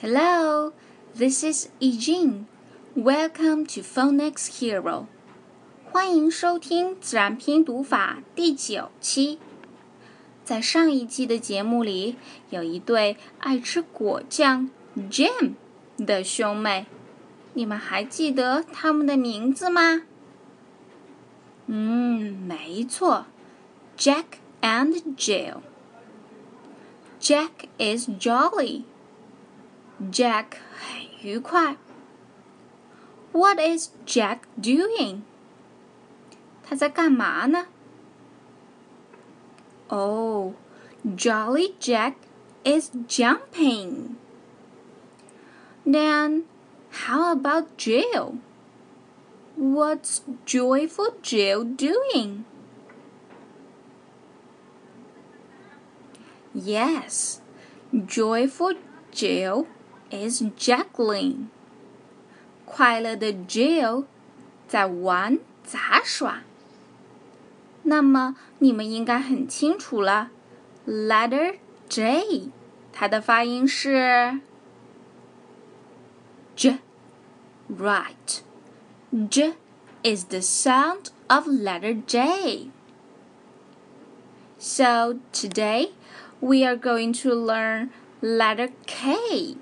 Hello, this is Eugene. Welcome to Phonics Hero. 欢迎收听自然拼读法第九期。在上一期的节目里，有一对爱吃果酱 jam 的兄妹，你们还记得他们的名字吗？嗯，没错，Jack and Jill。Jack is jolly. Jack 很愉快。What is Jack doing? 他在干嘛呢？Oh, Jolly Jack is jumping. Then, how about Jill? What's joyful Jill doing? Yes, joyful Jill is juggling. 快乐的 Jill 在玩杂耍。那么你们应该很清楚了，letter J，它的发音是 J，right。J is the sound of letter J. So today we are going to learn letter K.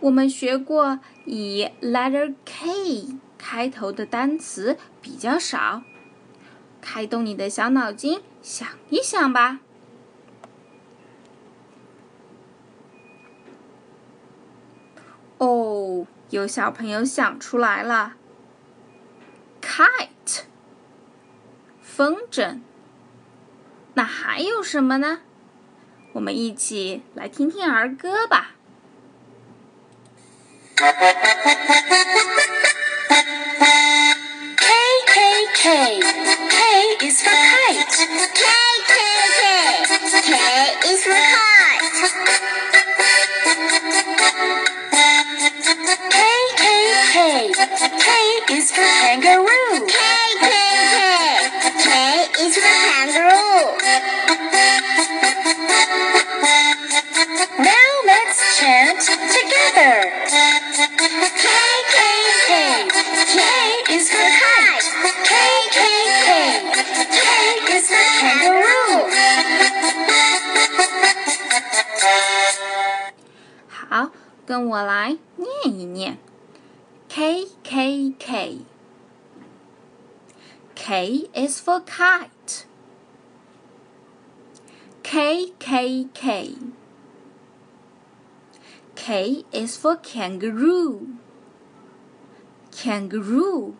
我们学过以 letter K 开头的单词比较少，开动你的小脑筋想一想吧。哦，有小朋友想出来了，kite，风筝。那还有什么呢？我们一起来听听儿歌吧。K K K K is for kite. K K K K is for kite. K K K K is for kangaroo. 跟我来念一念：K K K。K is for kite. K K K. K is for kangaroo. Kangaroo.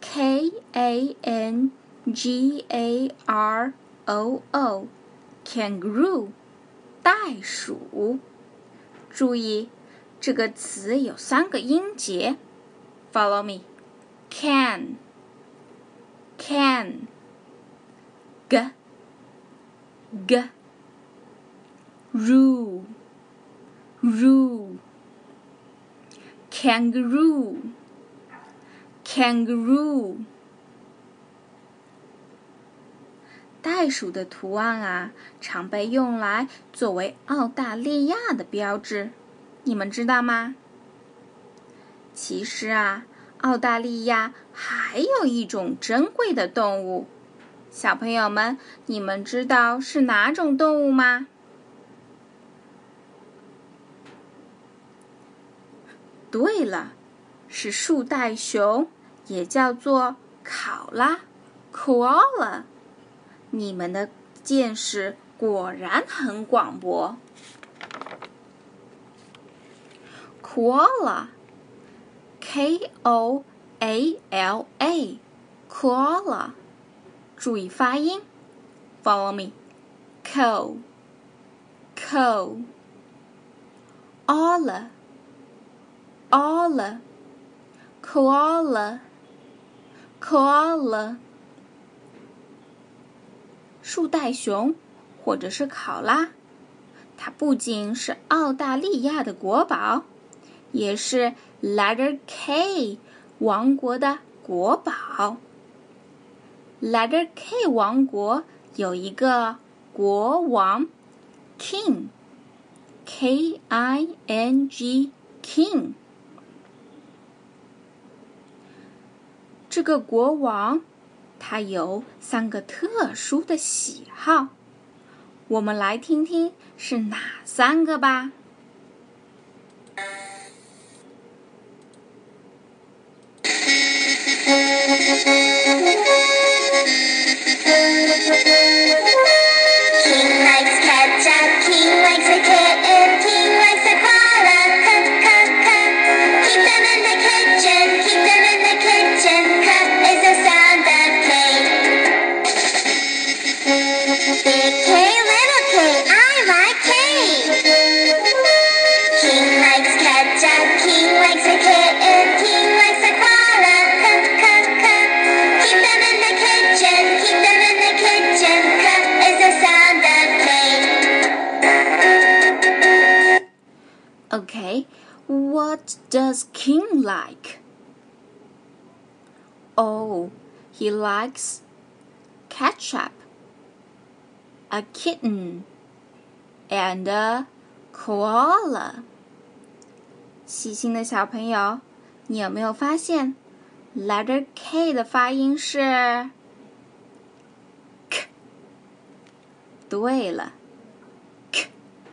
K A N G A R O O. Kangaroo. 袋鼠。注意， 这个词有三个音节。Follow me. Can. Can. G. G. Roo. Roo. Kangaroo. Kangaroo. 袋鼠的图案啊，常被用来作为澳大利亚的标志，你们知道吗？其实啊，澳大利亚还有一种珍贵的动物，小朋友们，你们知道是哪种动物吗？对了，是树袋熊，也叫做考拉 （koala）。你们的见识果然很广博。Koala，K O A L A，koala，注意发音，Follow me，ko，ko，alla，koala，koala。树袋熊，或者是考拉，它不仅是澳大利亚的国宝， 也是 Letter K 王国的国宝。Letter K 王国有一个国王，King。K I N G king。这个国王，他有三个特殊的喜好，我们来听听是哪三个吧。Okay, what does King like? Oh, he likes ketchup, a kitten, and a koala. 细心的小朋友，你有没有发现，letter K 的发音是 k？对了。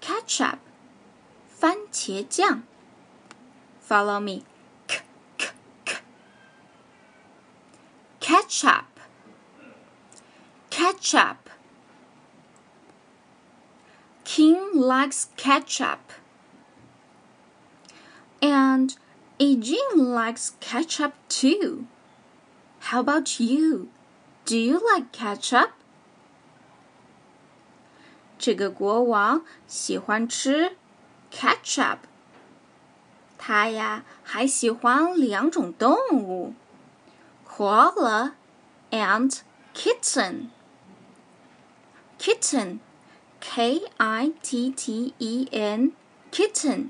ketchup，番茄酱。Follow me. K k k. Ketchup. Ketchup. King likes ketchup. And Eugene likes ketchup too. How about you? Do you like ketchup? 这个国王喜欢吃 ketchup。他呀还喜欢两种动物，koala and kitten。kitten，k i t t e n，kitten，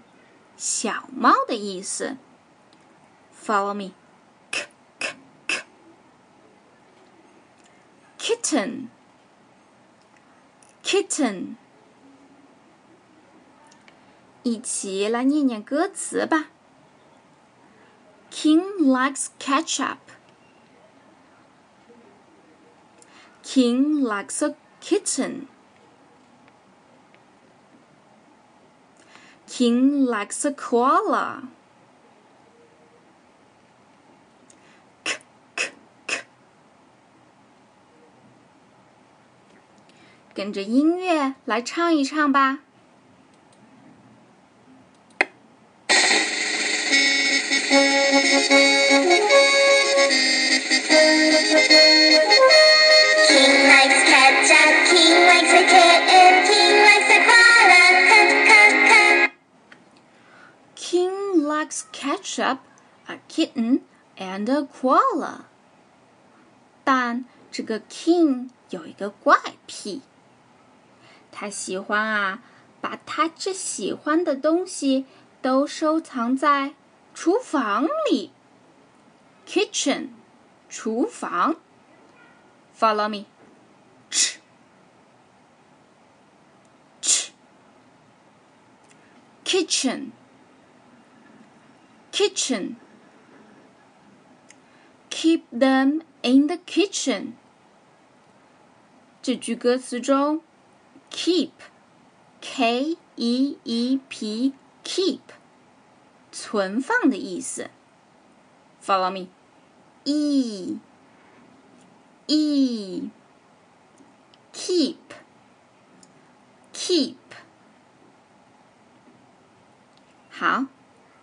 小猫的意思。Follow me，k k k，kitten。kitten， 一起来念念歌词吧。King likes ketchup. King likes a kitten. King likes a koala. 跟着音乐来唱一唱吧。King likes ketchup, King likes a kitten, King likes a koala. King likes ketchup, a kitten, and a koala. 但这个 King 有一个怪癖。他喜欢啊，把他最喜欢的东西都收藏在厨房里。Kitchen，厨房。Follow me。ch ch kitchen kitchen keep them in the kitchen 这句歌词中 keep, k e e p, keep，存放的意思。Follow me, e e keep keep。好，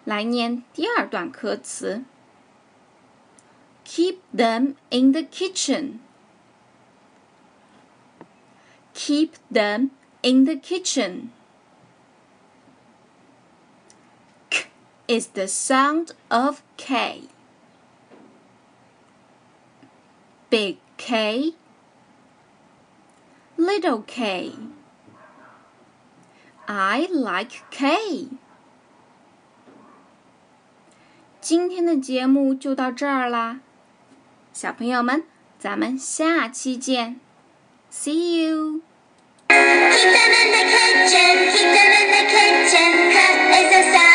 来念第二段歌词。Keep them in the kitchen. Keep them in the kitchen. is the sound of K. Big K, little K. I like K. 今天的节目就到这儿啦，小朋友们，咱们下期见，See you。 Keep them in the kitchen, keep them in the kitchen, cut is a